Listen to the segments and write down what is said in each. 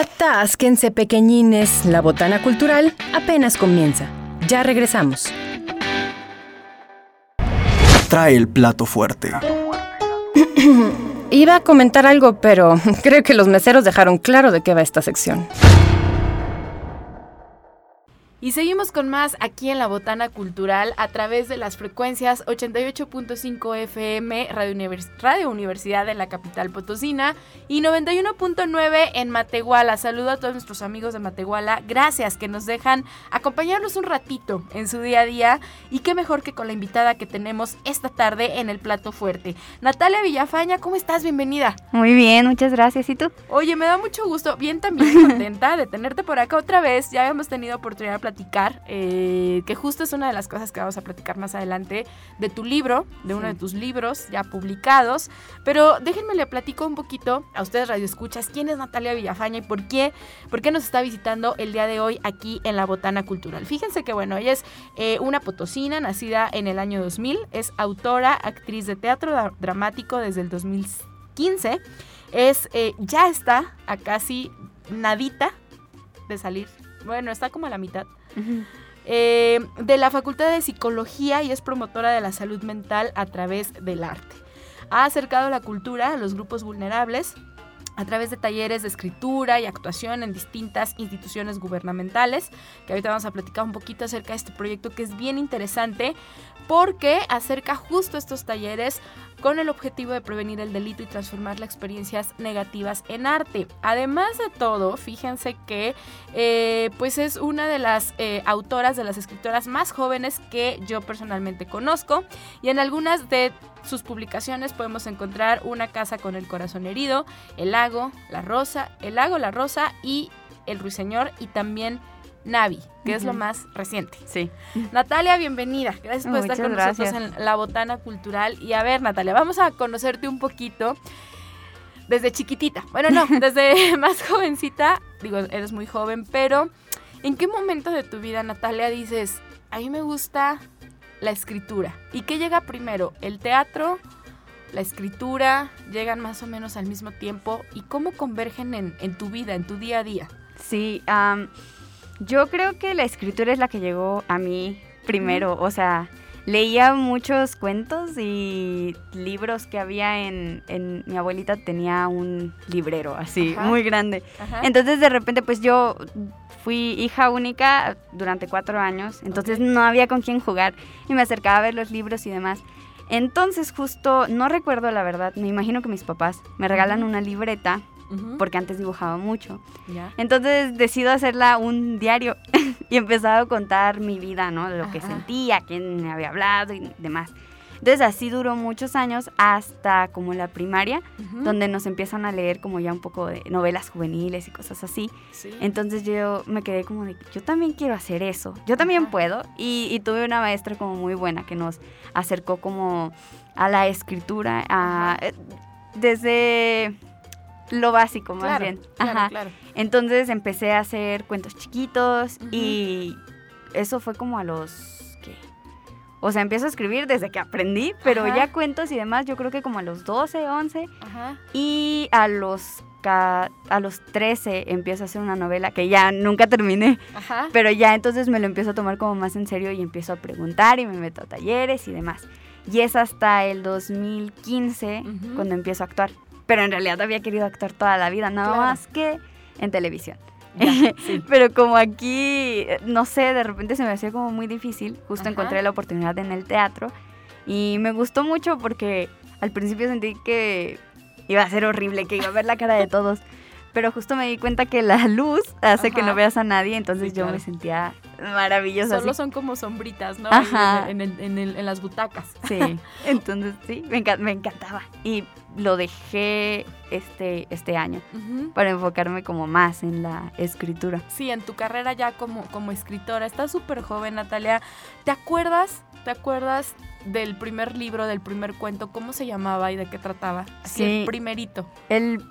Atásquense pequeñines, la botana cultural apenas comienza. Ya regresamos. Trae el plato fuerte. Iba a comentar algo, pero creo que los meseros dejaron claro de qué va esta sección. Y seguimos con más aquí en la Botana Cultural a través de las frecuencias 88.5 FM Radio, Universidad de la capital potosina y 91.9 en Matehuala. Saludo a todos nuestros amigos de Matehuala. Gracias que nos dejan acompañarnos un ratito en su día a día y qué mejor que con la invitada que tenemos esta tarde en el plato fuerte. Natalia Villafaña, ¿cómo estás? Bienvenida. Muy bien, muchas gracias. ¿Y tú? Oye, me da mucho gusto, bien también contenta de tenerte por acá otra vez. Ya hemos tenido oportunidad de platicar, eh, que justo es una de las cosas que vamos a platicar más adelante, de tu libro, de uno de tus libros ya publicados. Pero déjenme le platico un poquito a ustedes Radio Escuchas quién es Natalia Villafaña y por qué, por qué nos está visitando el día de hoy aquí en la Botana Cultural. Fíjense que bueno, ella es eh, una potosina nacida en el año 2000, es autora, actriz de teatro dramático desde el 2015, es, eh, ya está a casi nadita de salir, bueno, está como a la mitad eh, de la Facultad de Psicología y es promotora de la salud mental a través del arte. Ha acercado la cultura a los grupos vulnerables a través de talleres de escritura y actuación en distintas instituciones gubernamentales, que ahorita vamos a platicar un poquito acerca de este proyecto que es bien interesante porque acerca justo estos talleres con el objetivo de prevenir el delito y transformar las experiencias negativas en arte. Además de todo, fíjense que eh, pues es una de las eh, autoras, de las escritoras más jóvenes que yo personalmente conozco y en algunas de sus publicaciones podemos encontrar Una casa con el corazón herido, El lago, La rosa, El lago, La rosa y El ruiseñor y también Navi, que es lo más reciente. Sí. Natalia, bienvenida. Gracias por estar con nosotros en la Botana Cultural. Y a ver, Natalia, vamos a conocerte un poquito desde chiquitita. Bueno, no, desde más jovencita. Digo, eres muy joven, pero ¿en qué momento de tu vida, Natalia, dices, a mí me gusta la escritura? ¿Y qué llega primero? ¿El teatro? ¿La escritura? ¿Llegan más o menos al mismo tiempo? ¿Y cómo convergen en, tu vida, en tu día a día? Sí, yo creo que la escritura es la que llegó a mí primero, o sea, leía muchos cuentos y libros que había en, mi abuelita tenía un librero así, muy grande. Entonces de repente pues yo fui hija única durante cuatro años, entonces no había con quién jugar y me acercaba a ver los libros y demás. Entonces justo, no recuerdo la verdad, me imagino que mis papás me regalan una libreta porque antes dibujaba mucho. Entonces decido hacerla un diario y empezaba a contar mi vida, ¿no? Lo que sentía, quién me había hablado y demás. Entonces así duró muchos años hasta como la primaria, donde nos empiezan a leer como ya un poco de novelas juveniles y cosas así. Entonces yo me quedé como de, yo también quiero hacer eso, yo también puedo. Y, y, tuve una maestra como muy buena que nos acercó como a la escritura, a, eh, desde lo básico más bien. Claro, Entonces empecé a hacer cuentos chiquitos y eso fue como a los ¿qué? O sea, empiezo a escribir desde que aprendí, pero ya cuentos y demás, yo creo que como a los 12, 11. Ajá. Y a los a los 13 empiezo a hacer una novela que ya nunca terminé, Ajá. pero ya entonces me lo empiezo a tomar como más en serio y empiezo a preguntar y me meto a talleres y demás. Y es hasta el 2015 cuando empiezo a actuar pero en realidad había querido actuar toda la vida, nada más que en televisión. pero como aquí, no sé, de repente se me hacía como muy difícil, justo encontré la oportunidad en el teatro y me gustó mucho porque al principio sentí que iba a ser horrible, que iba a ver la cara de todos pero justo me di cuenta que la luz hace que no veas a nadie, entonces yo me sentía maravillosa. Solo son como sombritas, ¿no? Ajá. En, en, en, las butacas. Sí, entonces sí, me, me, encantaba. Y lo dejé este, este año para enfocarme como más en la escritura. Sí, en tu carrera ya como, como escritora. Estás súper joven, Natalia. ¿Te acuerdas? ¿Te acuerdas del primer libro, del primer cuento? ¿Cómo se llamaba y de qué trataba? sí. El primerito. El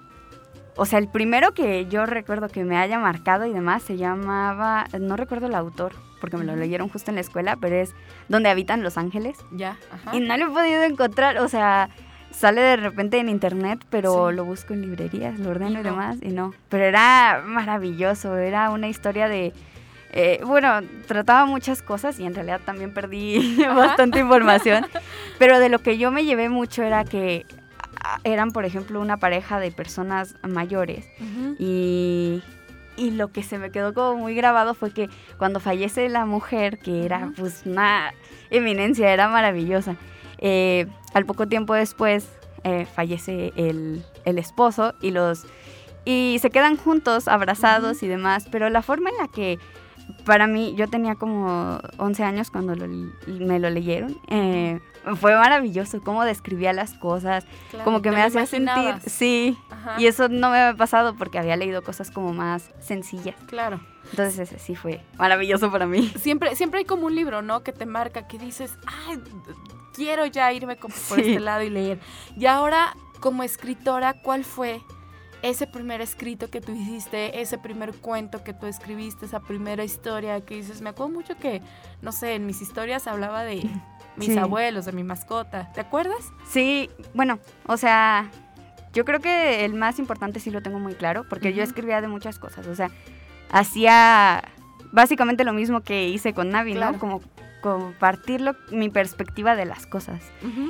o sea, el primero que yo recuerdo que me haya marcado y demás se llamaba, no recuerdo el autor, porque me lo leyeron justo en la escuela, pero es Donde habitan los ángeles. Ya, ajá. Y no lo he podido encontrar, o sea, sale de repente en internet, pero Sí. lo busco en librerías, lo ordeno Y demás, y no. Pero era maravilloso, era una historia de... eh, bueno, trataba muchas cosas y en realidad también perdí bastante información, pero de lo que yo me llevé mucho era que eran, por ejemplo, una pareja de personas mayores. Y, y lo que se me quedó como muy grabado fue que cuando fallece la mujer, que era pues una eminencia, era maravillosa, eh, al poco tiempo después eh, fallece el, el esposo y los... Y se quedan juntos, abrazados y demás, pero la forma en la que para mí, yo tenía como 11 años cuando lo- me lo leyeron, eh, fue maravilloso cómo describía las cosas, Claro, como que me hacía sentir, sí, Ajá, y eso no me había pasado porque había leído cosas como más sencillas. Claro. Entonces ese sí fue maravilloso para mí. Siempre, siempre hay como un libro, ¿no? Que te marca, que dices, ay, quiero ya irme como por Sí. este lado y leer. Y ahora, como escritora, ¿cuál fue ese primer escrito que tú hiciste, ese primer cuento que tú escribiste, esa primera historia que dices? Me acuerdo mucho que, no sé, en mis historias hablaba de mis Sí. abuelos, de mi mascota. ¿Te acuerdas? Sí, bueno, o sea, yo creo que el más importante sí lo tengo muy claro, porque yo escribía de muchas cosas, o sea, hacía básicamente lo mismo que hice con Navi, Claro. ¿no? Como compartir lo- mi perspectiva de las cosas.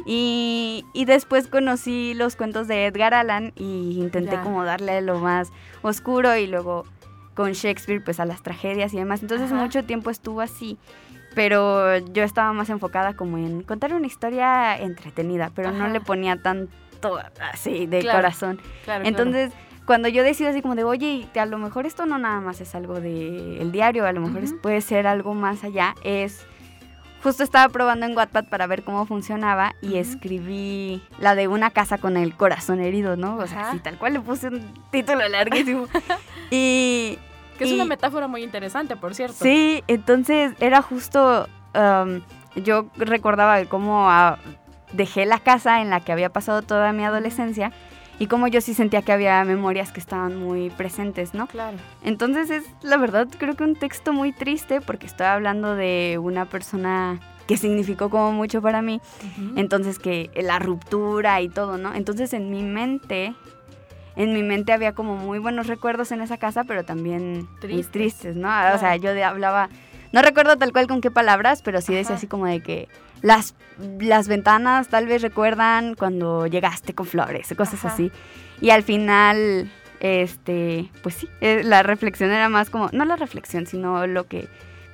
Y, y después conocí los cuentos de Edgar Allan y intenté Ya. como darle lo más oscuro y luego con Shakespeare pues a las tragedias y demás. Entonces Ajá. mucho tiempo estuvo así, pero yo estaba más enfocada como en contar una historia entretenida, pero no le ponía tanto así de Claro, corazón. Claro, claro. Entonces, cuando yo decido así como de, oye, a lo mejor esto no nada más es algo del diario, a lo mejor puede ser algo más allá, es... Justo estaba probando en Wattpad para ver cómo funcionaba y escribí la de una casa con el corazón herido, ¿no? O sea, así tal cual le puse un título larguísimo. y que es una metáfora muy interesante, por cierto. Sí, entonces era justo, um, yo recordaba cómo ah, dejé la casa en la que había pasado toda mi adolescencia y cómo yo sí sentía que había memorias que estaban muy presentes, ¿no? Claro. Entonces es, la verdad, creo que un texto muy triste porque estoy hablando de una persona que significó como mucho para mí, entonces que la ruptura y todo, ¿no? Entonces en mi mente, en mi mente había como muy buenos recuerdos en esa casa, pero también muy Tristes. ¿no? Claro. O sea, yo hablaba, no recuerdo tal cual con qué palabras, pero sí decía así como de que las, las ventanas tal vez recuerdan cuando llegaste con flores, cosas Ajá. así. Y al final, este, pues sí, eh, la reflexión era más como, no la reflexión, sino lo que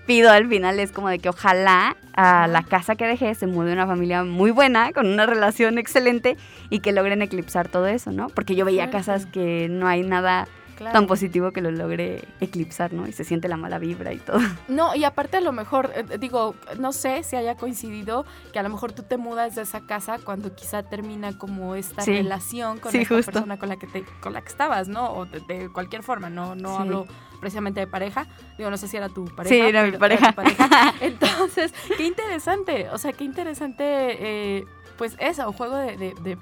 pido al final es como de que ojalá a la casa que dejé se mude una familia muy buena, con una relación excelente y que logren eclipsar todo eso, ¿no? Porque yo veía casas que no hay nada Claro. tan positivo que lo logre eclipsar, ¿no? Y se siente la mala vibra y todo. No, y aparte a lo mejor, eh, digo, no sé si haya coincidido que a lo mejor tú te mudas de esa casa cuando quizá termina como esta Sí. relación con Sí, esta justo. persona con la que te, con la que estabas, ¿no? O de, de cualquier forma, no, no Sí. hablo precisamente de pareja. Digo, no sé si era tu pareja. Sí, era mi pareja. tu pareja. Entonces, qué interesante. O sea, qué interesante, eh, pues eso, juego de, de, de-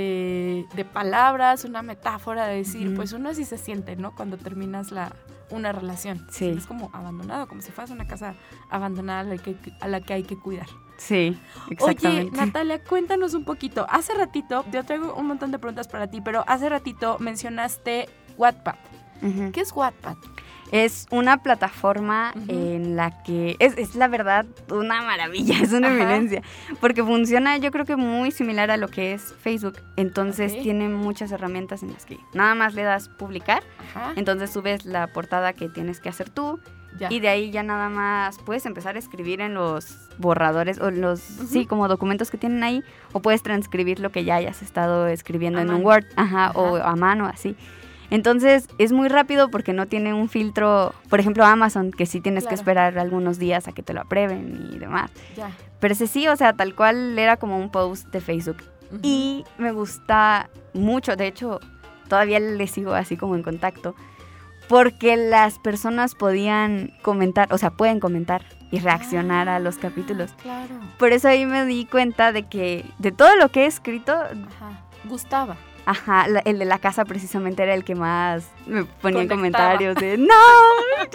de- de palabras, una metáfora de decir, pues uno así se siente, ¿no? Cuando terminas la, una relación. Sí. Es como abandonado, como si fueras una casa abandonada a la que, a la que hay que cuidar. Sí, Oye, exactamente. Natalia, cuéntanos un poquito. Hace ratito, yo traigo un montón de preguntas para ti, pero hace ratito mencionaste Wattpad. ¿Qué es Wattpad? Es una plataforma en la que es, es la verdad una maravilla, es una Ajá. eminencia, porque funciona yo creo que muy similar a lo que es Facebook, entonces tiene muchas herramientas en las que nada más le das publicar, Ajá. entonces subes la portada que tienes que hacer tú Ya. y de ahí ya nada más puedes empezar a escribir en los borradores o los, sí, como documentos que tienen ahí, o puedes transcribir lo que ya hayas estado escribiendo A en un. Word, ajá, o a mano, así. Entonces es muy rápido porque no tiene un filtro, por ejemplo Amazon, que sí tienes que Claro. esperar algunos días a que te lo aprueben y demás. ya. Pero ese sí, o sea, tal cual era como un post de Facebook. Ujú. Y me gusta mucho, de hecho, todavía le sigo así como en contacto, porque las personas podían comentar, o sea, pueden comentar y reaccionar a los Ah, capítulos. Claro. Por eso ahí me di cuenta de que de todo lo que he escrito, Ajá. Gustaba. Ajá, el de la casa precisamente era el que más me ponía en comentarios de ¡No!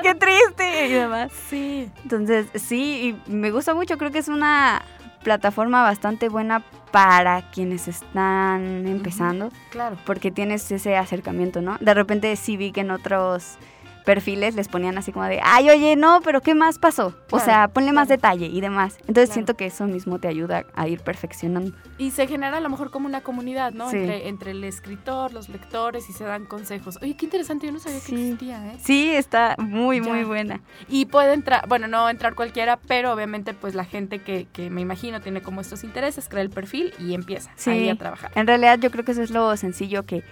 ¡Qué triste! y demás. Sí. Entonces, sí, y me gusta mucho, creo que es una plataforma bastante buena para quienes están empezando, Claro. porque tienes ese acercamiento, ¿no? De repente sí vi que en otros perfiles les ponían así como de, ay, oye, no, pero ¿qué más pasó? o sea, ponle más claro. detalle y demás. Entonces Claro. siento que eso mismo te ayuda a ir perfeccionando. Y se genera a lo mejor como una comunidad, ¿no? Sí. Entre, entre el escritor, los lectores y se dan consejos. Oye, qué interesante, yo no sabía que existía, ¿eh? Sí, está muy, muy buena. Y puede entrar, bueno, no entrar cualquiera, pero obviamente pues la gente que, que me imagino tiene como estos intereses, crea el perfil y empieza Sí. ahí a trabajar. En realidad yo creo que eso es lo sencillo que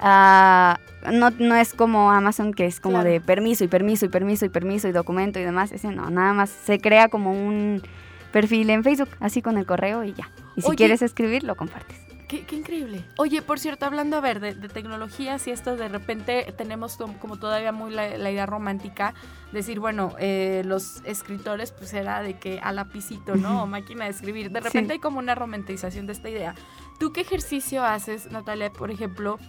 ah, no, no es como Amazon que es como Claro. de permiso y permiso y permiso y permiso y documento y demás. Ese no, nada más se crea como un perfil en Facebook, así con el correo y ya. Y si Oye. quieres escribir, lo compartes. Qué, qué increíble. Oye, por cierto, hablando, a ver, de, de tecnologías y esto, de repente tenemos como todavía muy la, la idea romántica, decir, bueno, eh, los escritores, pues era de que a lapicito, ¿no? O máquina de escribir. De repente Sí. hay como una romantización de esta idea. ¿Tú qué ejercicio haces, Natalia, por ejemplo?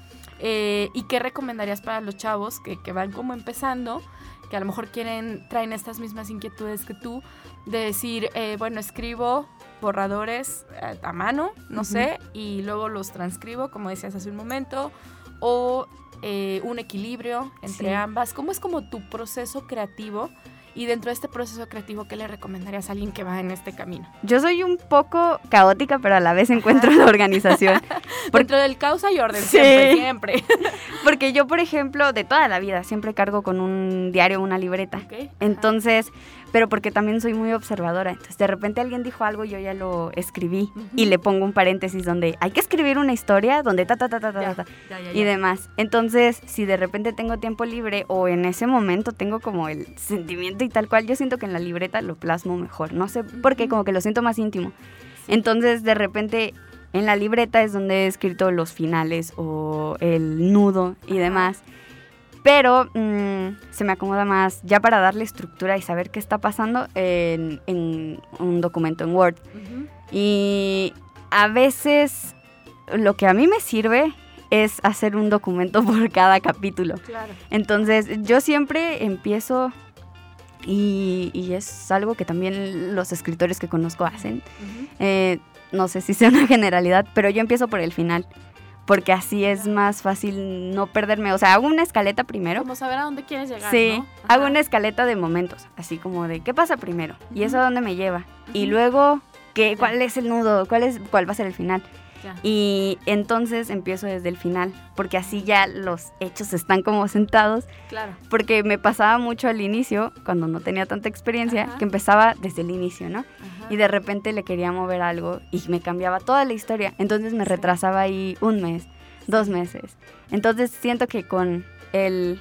Eh, ¿Y qué recomendarías para los chavos que, que van como empezando? que a lo mejor quieren, traen estas mismas inquietudes que tú, de decir, eh, bueno, escribo borradores eh, a mano, no sé, y luego los transcribo, como decías hace un momento, o eh, un equilibrio entre Sí. ambas. ¿Cómo es como tu proceso creativo? Y dentro de este proceso creativo, ¿qué le recomendarías a alguien que va en este camino? Yo soy un poco caótica, pero a la vez encuentro la organización. Por- Dentro del causa y orden, Sí. siempre, siempre. Porque yo, por ejemplo, de toda la vida, siempre cargo con un diario, una libreta. Ok, ajá. Pero porque también soy muy observadora. Entonces, de repente alguien dijo algo y yo ya lo escribí y le pongo un paréntesis donde hay que escribir una historia donde ta, ta, ta, ta, ta, Ya, ta, ta, ya, ya, y demás. Entonces, si de repente tengo tiempo libre o en ese momento tengo como el sentimiento y tal cual, yo siento que en la libreta lo plasmo mejor. No sé por qué, como que lo siento más íntimo. Sí. Entonces, de repente, en la libreta es donde he escrito los finales o el nudo y Ajá. Pero mm, se me acomoda más ya para darle estructura y saber qué está pasando en, en un documento en Word. Y a veces lo que a mí me sirve es hacer un documento por cada capítulo. Claro. Entonces yo siempre empiezo y, y es algo que también los escritores que conozco hacen. Eh, no sé si sea una generalidad, pero yo empiezo por el final. Porque así es más fácil no perderme. O sea, hago una escaleta primero. Como saber a dónde quieres llegar, Sí, ¿no? hago una escaleta de momentos, así como de qué pasa primero y eso a dónde me lleva y luego qué, cuál es el nudo, cuál es cuál va a ser el final Ya. y entonces empiezo desde el final porque así ya los hechos están como sentados Claro. porque me pasaba mucho al inicio cuando no tenía tanta experiencia Ajá. que empezaba desde el inicio, ¿no? Ajá. Y de repente le quería mover algo y me cambiaba toda la historia, entonces me Sí. retrasaba ahí un mes, dos meses. Entonces siento que con el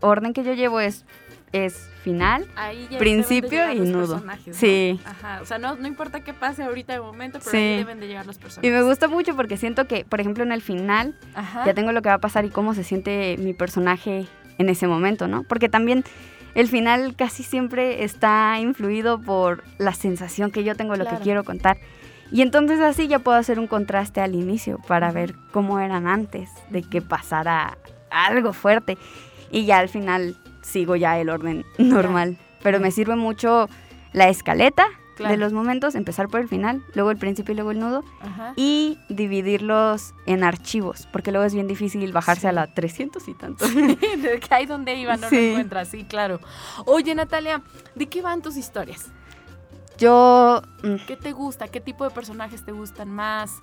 orden que yo llevo es, es final. Ahí ya principio deben de y los nudo. personajes, ¿no? Sí. Ajá. O sea, no, no importa qué pase ahorita de momento, pero Sí. ahí deben de llegar los personajes. Y me gusta mucho porque siento que, por ejemplo, en el final Ajá. ya tengo lo que va a pasar y cómo se siente mi personaje en ese momento, ¿no? Porque también el final casi siempre está influido por la sensación que yo tengo lo que quiero contar. Y entonces así ya puedo hacer un contraste al inicio para ver cómo eran antes de que pasara algo fuerte. Y ya al final sigo ya el orden normal. Pero me sirve mucho la escaleta Claro. de los momentos, empezar por el final, luego el principio y luego el nudo Ajá. y dividirlos en archivos, porque luego es bien difícil bajarse Sí. a la 300 y tanto. de que ahí donde iba no lo Sí. encuentras, sí, claro. Oye, Natalia, ¿de qué van tus historias? Yo, mm, ¿Qué te gusta? ¿Qué tipo de personajes te gustan más?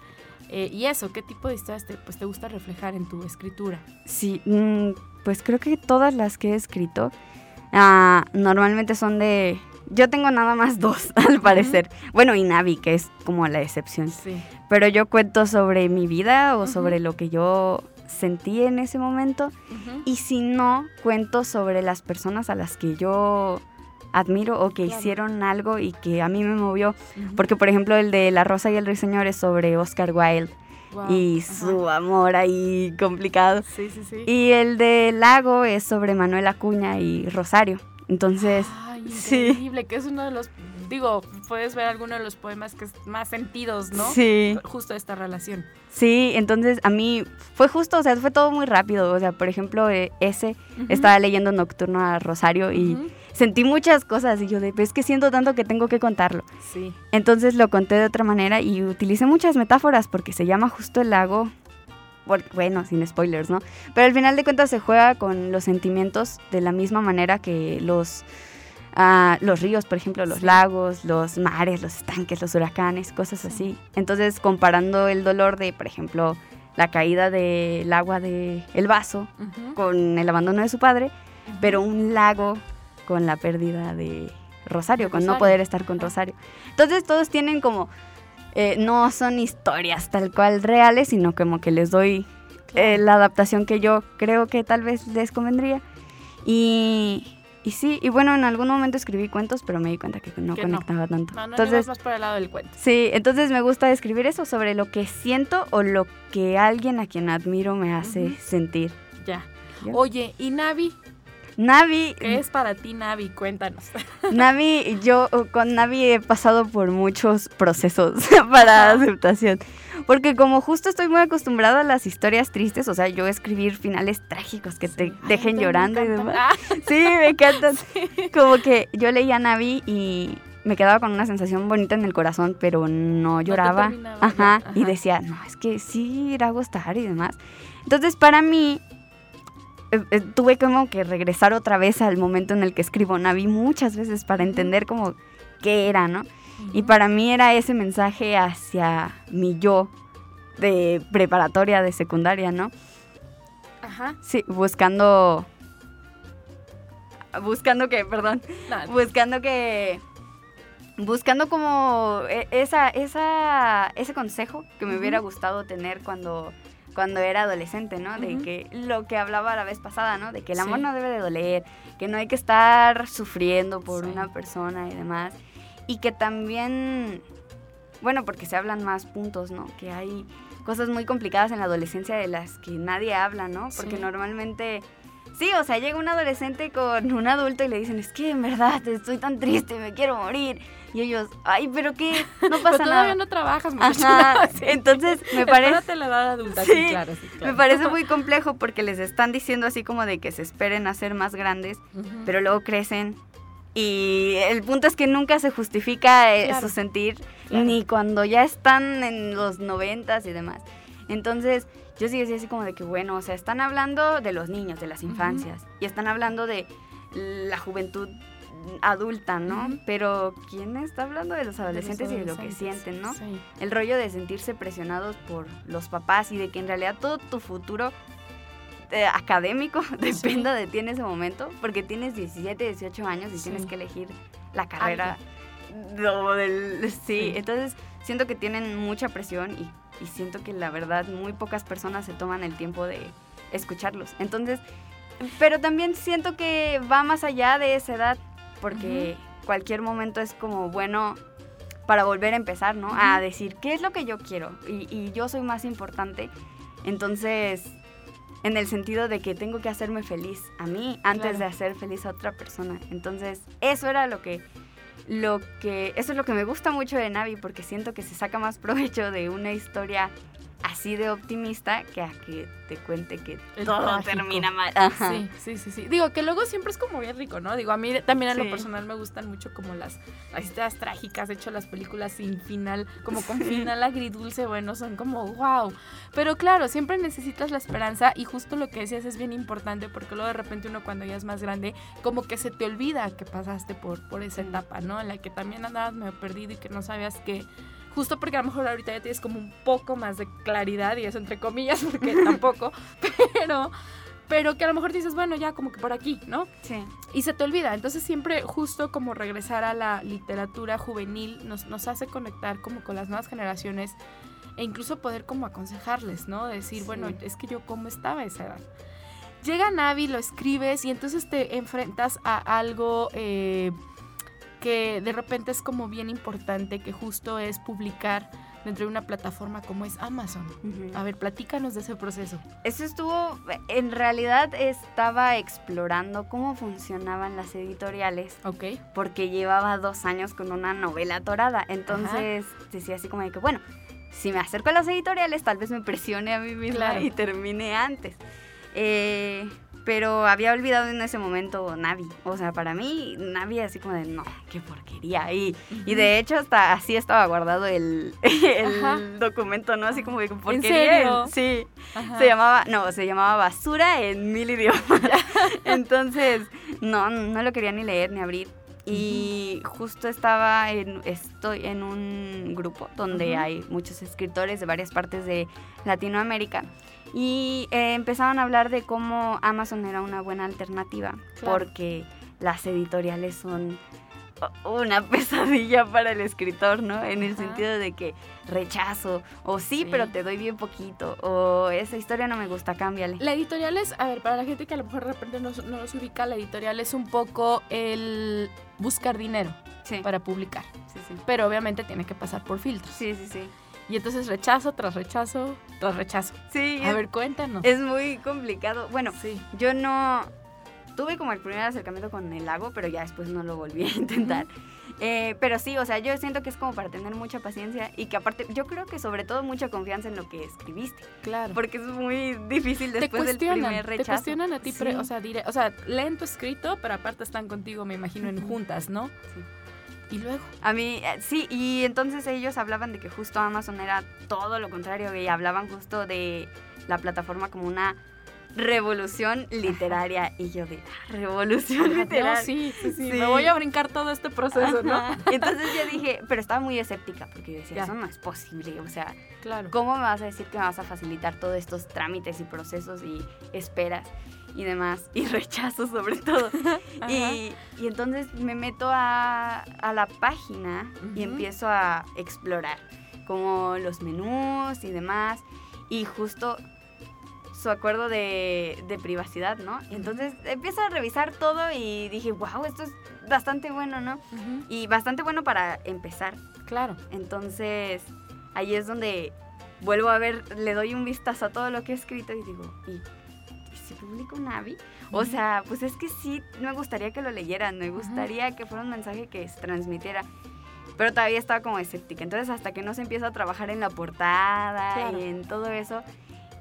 Eh, y eso, ¿qué tipo de historias te, pues, te gusta reflejar en tu escritura? sí, mm, pues creo que todas las que he escrito ah, normalmente son de... Yo tengo nada más dos, al parecer. Bueno, y Navi, que es como la excepción. Sí. Pero yo cuento sobre mi vida o sobre lo que yo sentí en ese momento. Y si no, cuento sobre las personas a las que yo admiro o que Claro. hicieron algo y que a mí me movió. Porque, por ejemplo, el de La Rosa y el Ruiseñor es sobre Oscar Wilde Y ajá. su amor ahí complicado. Sí, sí, sí. Y el de Lago es sobre Manuel Acuña y Rosario. Entonces, Ay, increíble, que es uno de los, digo, puedes ver alguno de los poemas que es más sentidos, ¿no? sí. Justo esta relación. Sí, entonces a mí fue justo, o sea, fue todo muy rápido. O sea, por ejemplo, eh, ese estaba leyendo Nocturno a Rosario y. sentí muchas cosas y yo de, es que siento tanto que tengo que contarlo. Sí. Entonces lo conté de otra manera y utilicé muchas metáforas porque se llama justo el lago, bueno, sin spoilers, ¿no? Pero al final de cuentas se juega con los sentimientos de la misma manera que los, ah, los ríos, por ejemplo, los lagos, los mares, los estanques, los huracanes, cosas así. Entonces comparando el dolor de, por ejemplo, la caída del agua del el vaso con el abandono de su padre, pero un lago con la pérdida de Rosario, con no poder estar con Rosario. Entonces todos tienen como, eh, no son historias tal cual reales, sino como que les doy eh, la adaptación que yo creo que tal vez les convendría. Y, y sí, y bueno, en algún momento escribí cuentos, pero me di cuenta que no conectaba tanto. No, no entonces, más por el lado del cuento. Sí, entonces me gusta escribir eso sobre lo que siento o lo que alguien a quien admiro me hace sentir. Ya. Oye, ¿y Navi? Navi. ¿Qué es para ti Navi? Cuéntanos. Navi, yo con Navi he pasado por muchos procesos para aceptación. Porque como justo estoy muy acostumbrada a las historias tristes, o sea, yo escribir finales trágicos que te dejen llorando y demás. Ah. Sí, me encantan. Como que yo leía Navi y me quedaba con una sensación bonita en el corazón, pero no lloraba. Ajá, Y decía, no, es que sí irá a gustar y demás. Entonces, para mí, eh, tuve como que regresar otra vez al momento en el que escribo Navi muchas veces para entender como qué era, ¿no? Y para mí era ese mensaje hacia mi yo de preparatoria, de secundaria, ¿no? Ajá. Sí, buscando... Buscando que, perdón. Buscando que... Buscando como e, esa, esa, ese consejo que me hubiera gustado tener cuando cuando era adolescente, ¿no? De que lo que hablaba la vez pasada, ¿no? De que el amor no debe de doler, que no hay que estar sufriendo por una persona y demás. Y que también, bueno, porque se hablan más puntos, ¿no? Que hay cosas muy complicadas en la adolescencia de las que nadie habla, ¿no? Porque normalmente... Sí, o sea, llega un adolescente con un adulto y le dicen, es que en verdad estoy tan triste, me quiero morir. Y ellos, ay, pero qué, no pasa pero todavía no trabajas, Ajá, Entonces, me parece... la edad adulta, sí, claro, sí, claro. Me parece muy complejo porque les están diciendo así como de que se esperen a ser más grandes, pero luego crecen. Y el punto es que nunca se justifica eh, su sentir, ni cuando ya están en los noventas y demás. Entonces, yo sí decía así como de que, bueno, o sea, están hablando de los niños, de las infancias, y están hablando de la juventud adulta, ¿no? Pero ¿quién está hablando de los adolescentes, y de lo que sienten, ¿no? El rollo de sentirse presionados por los papás y de que en realidad todo tu futuro eh, académico dependa de ti en ese momento, porque tienes 17, 18 años y tienes que elegir la carrera. Del, sí, entonces siento que tienen mucha presión y, y siento que la verdad muy pocas personas se toman el tiempo de escucharlos. Entonces, pero también siento que va más allá de esa edad porque cualquier momento es como bueno para volver a empezar, ¿no? A decir, ¿qué es lo que yo quiero? Y, yo soy más importante. Entonces, en el sentido de que tengo que hacerme feliz a mí antes de hacer feliz a otra persona. Entonces, eso era lo que lo que eso es lo que me gusta mucho de Navi porque siento que se saca más provecho de una historia así de optimista que a que te cuente que todo termina mal. Sí, sí, sí, sí. Digo que luego siempre es como bien rico, ¿no? Digo, a mí también a lo personal me gustan mucho como las, las historias trágicas, de hecho las películas sin final, como con final agridulce, bueno, son como wow. Pero claro, siempre necesitas la esperanza y justo lo que decías es bien importante porque luego de repente uno cuando ya es más grande, como que se te olvida que pasaste por, por esa etapa, ¿no? En la que también andabas medio perdido y que no sabías que justo porque a lo mejor ahorita ya tienes como un poco más de claridad y eso entre comillas porque tampoco, pero pero que a lo mejor dices, bueno, ya como que por aquí, ¿no? Sí. Y se te olvida. Entonces siempre justo como regresar a la literatura juvenil nos, nos hace conectar como con las nuevas generaciones e incluso poder como aconsejarles, ¿no? Decir, bueno, es que yo cómo estaba a esa edad. Llega Navi, lo escribes y entonces te enfrentas a algo eh, que de repente es como bien importante, que justo es publicar dentro de una plataforma como es Amazon. A ver, platícanos de ese proceso. Eso estuvo, en realidad estaba explorando cómo funcionaban las editoriales. Ok. Porque llevaba dos años con una novela torada. Entonces decía así como de que, bueno, si me acerco a las editoriales, tal vez me presione a mí misma y termine antes. Eh, pero había olvidado en ese momento Navi. O sea, para mí, Navi así como de, no, qué porquería. Y, y de hecho, hasta así estaba guardado el, el documento, ¿no? Así como de porquería. serio? Sí. Ajá. Se llamaba, no, se llamaba basura en mil idiomas. Entonces, no, no lo quería ni leer ni abrir. Y justo estaba en, estoy en un grupo donde Ujú. hay muchos escritores de varias partes de Latinoamérica. Y eh, empezaron a hablar de cómo Amazon era una buena alternativa. Claro. Porque las editoriales son una pesadilla para el escritor, ¿no? En el Ajá. sentido de que rechazo, o sí, Sí. pero te doy bien poquito, o esa historia no me gusta, cámbiale. La editorial es, a ver, para la gente que a lo mejor de repente no, no los ubica, la editorial es un poco el buscar dinero Sí, para publicar. sí, sí. Pero obviamente tiene que pasar por filtros. Sí, sí, sí. Y entonces rechazo tras rechazo tras rechazo. Sí, A es, ver, cuéntanos. es muy complicado. Bueno, sí. yo no tuve como el primer acercamiento con el lago, pero ya después no lo volví a intentar. Eh, pero sí, o sea, yo siento que es como para tener mucha paciencia y que aparte, yo creo que sobre todo mucha confianza en lo que escribiste, Claro. porque es muy difícil te después del primer te rechazo. cuestionan a ti, pre- o sea, dire- o sea, leen tu escrito, pero aparte están contigo, me imagino, en juntas, ¿no? Sí. Y luego, A mí, eh, sí, y entonces ellos hablaban de que justo Amazon era todo lo contrario y hablaban justo de la plataforma como una revolución literaria y yo de "Ah, revolución no, literaria. sí, sí, sí, Sí. me voy a brincar todo este proceso, ¿no? Ajá. Y entonces yo dije, pero estaba muy escéptica porque yo decía, Ya. eso no es posible, o sea, Claro. ¿cómo me vas a decir que me vas a facilitar todos estos trámites y procesos y esperas y demás y rechazos sobre todo? Y, y entonces me meto a, a la página y empiezo a explorar como los menús y demás. Y justo su acuerdo de, de privacidad, ¿no? Y entonces empiezo a revisar todo y dije, wow, esto es bastante bueno, ¿no? Y bastante bueno para empezar. Claro. Entonces ahí es donde vuelvo a ver, le doy un vistazo a todo lo que he escrito y digo, ¿y, publico un Navi? O sea, pues es que sí, me gustaría que lo leyeran, me gustaría que fuera un mensaje que se transmitiera. Pero todavía estaba como escéptica. Entonces, hasta que no se empieza a trabajar en la portada Claro. y en todo eso.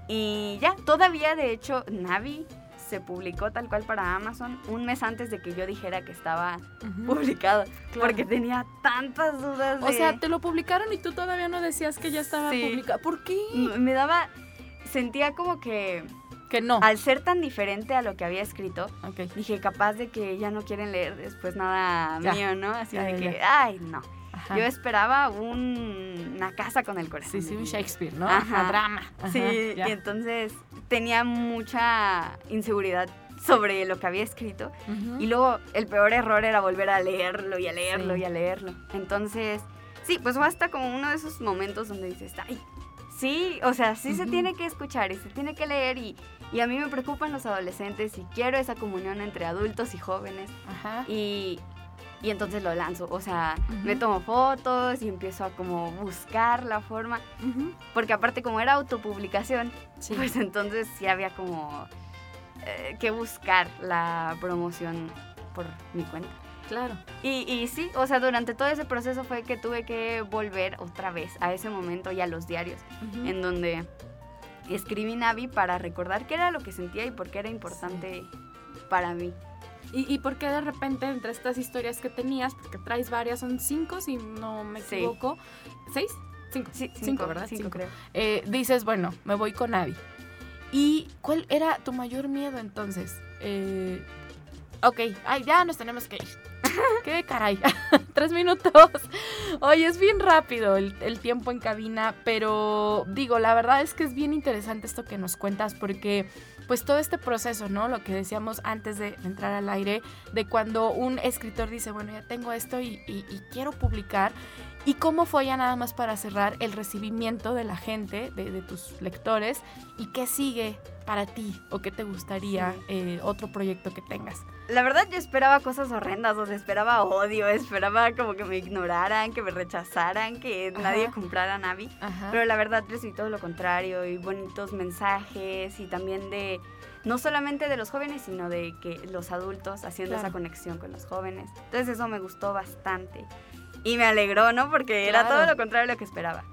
Y ya, todavía de hecho, Navi se publicó tal cual para Amazon un mes antes de que yo dijera que estaba Ujú, publicado. claro. Porque tenía tantas dudas. O de- sea, te lo publicaron y tú todavía no decías que ya estaba Sí. publicado. ¿Por qué? Me daba, sentía como que Que no. al ser tan diferente a lo que había escrito, dije capaz de que ya no quieren leer después nada Ya. mío, ¿no? Así Ya, de ya, que, ay, no. Ajá. Yo esperaba un- una casa con el corazón. Sí, sí, un. Shakespeare, ¿no? Ajá. Ajá, drama. Ajá, Sí, y entonces tenía mucha inseguridad sobre lo que había escrito. Y luego el peor error era volver a leerlo y a leerlo Sí. y a leerlo. Entonces, sí, pues fue hasta como uno de esos momentos donde dices, ay, sí, o sea, sí se tiene que escuchar y se tiene que leer y, y a mí me preocupan los adolescentes y quiero esa comunión entre adultos y jóvenes Ajá. y, y entonces lo lanzo, o sea, me tomo fotos y empiezo a como buscar la forma, porque aparte como era autopublicación, Sí. pues entonces sí había como eh, que buscar la promoción por mi cuenta. Claro. Y, y sí, o sea, durante todo ese proceso fue que tuve que volver otra vez a ese momento y a los diarios, en donde escribí Navi para recordar qué era lo que sentía y por qué era importante para mí. ¿Y, ¿Y por qué de repente entre estas historias que tenías, porque traes varias, son cinco si no me Sí. equivoco, ¿seis? Cinco. Sí, cinco, ¿verdad? Cinco, creo. Eh, dices, bueno, me voy con Abby. ¿Y cuál era tu mayor miedo entonces? Eh, ok, ay, ya nos tenemos que ir. ¿Qué caray? Tres minutos. Oye, es bien rápido el, el tiempo en cabina, pero digo, la verdad es que es bien interesante esto que nos cuentas porque pues todo este proceso, ¿no? Lo que decíamos antes de entrar al aire, de cuando un escritor dice, bueno, ya tengo esto y, quiero publicar. ¿Y cómo fue ya nada más para cerrar el recibimiento de la gente, de, de tus lectores? ¿Y qué sigue para ti o qué te gustaría Sí. eh, otro proyecto que tengas? La verdad yo esperaba cosas horrendas, o sea, esperaba odio, esperaba como que me ignoraran, que me rechazaran, que Ajá. nadie comprara Navi. Ajá. Pero la verdad recibí todo lo contrario y bonitos mensajes y también de, no solamente de los jóvenes, sino de que los adultos haciendo Claro. esa conexión con los jóvenes. Entonces eso me gustó bastante y me alegró, ¿no? Porque era todo lo contrario de lo que esperaba.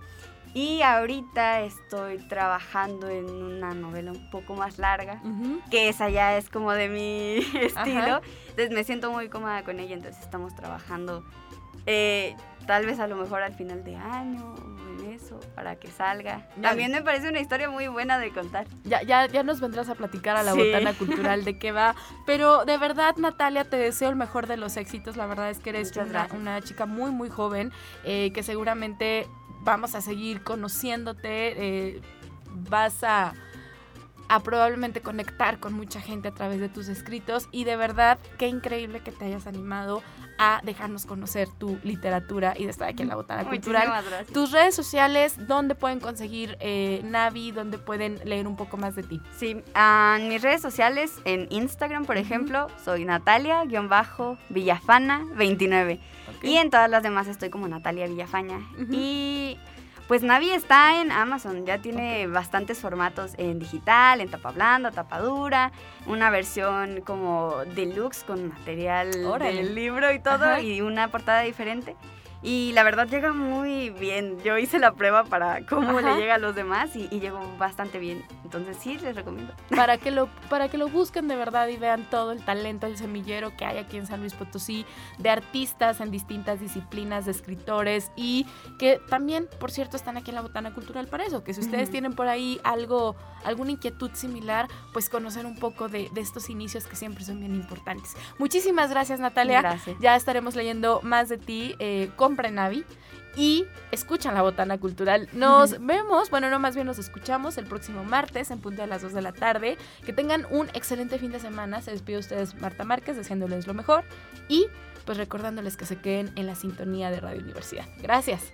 Y ahorita estoy trabajando en una novela un poco más larga, que esa ya es como de mi estilo. Entonces me siento muy cómoda con ella, entonces estamos trabajando eh, tal vez a lo mejor al final de año eso, para que salga. También me parece una historia muy buena de contar. Ya, ya, ya nos vendrás a platicar a la botana cultural de qué va. Pero de verdad, Natalia, te deseo el mejor de los éxitos. La verdad es que eres una, chica muy, muy joven, eh, que seguramente vamos a seguir conociéndote, eh, vas a, a probablemente conectar con mucha gente a través de tus escritos y de verdad qué increíble que te hayas animado a dejarnos conocer tu literatura y de estar aquí en la Botana Cultural. Tus redes sociales, ¿dónde pueden conseguir eh, Navi? ¿Dónde pueden leer un poco más de ti? Sí, en mis redes sociales, en Instagram, por ejemplo, soy Natalia-Villafana29. Y en todas las demás estoy como Natalia Villafaña. Y pues Navi está en Amazon, ya tiene bastantes formatos en digital, en tapa blanda, tapa dura, una versión como deluxe con material del libro y todo y una portada diferente. Y la verdad llega muy bien. Yo hice la prueba para cómo le llega a los demás y, llegó bastante bien. Entonces sí, les recomiendo. Para que, lo, para que lo busquen de verdad y vean todo el talento, el semillero que hay aquí en San Luis Potosí, de artistas en distintas disciplinas, de escritores y que también, por cierto, están aquí en la Botana Cultural para eso. Que si ustedes tienen por ahí algo, alguna inquietud similar, pues conocer un poco de, de estos inicios que siempre son bien importantes. Muchísimas gracias, Natalia. Gracias. Ya estaremos leyendo más de ti. Eh, Navi y escuchan la botana cultural. Nos vemos, bueno, no más bien nos escuchamos el próximo martes en punto de las 2 de la tarde. Que tengan un excelente fin de semana. Se despide ustedes Marta Márquez deseándoles lo mejor y pues recordándoles que se queden en la sintonía de Radio Universidad. Gracias.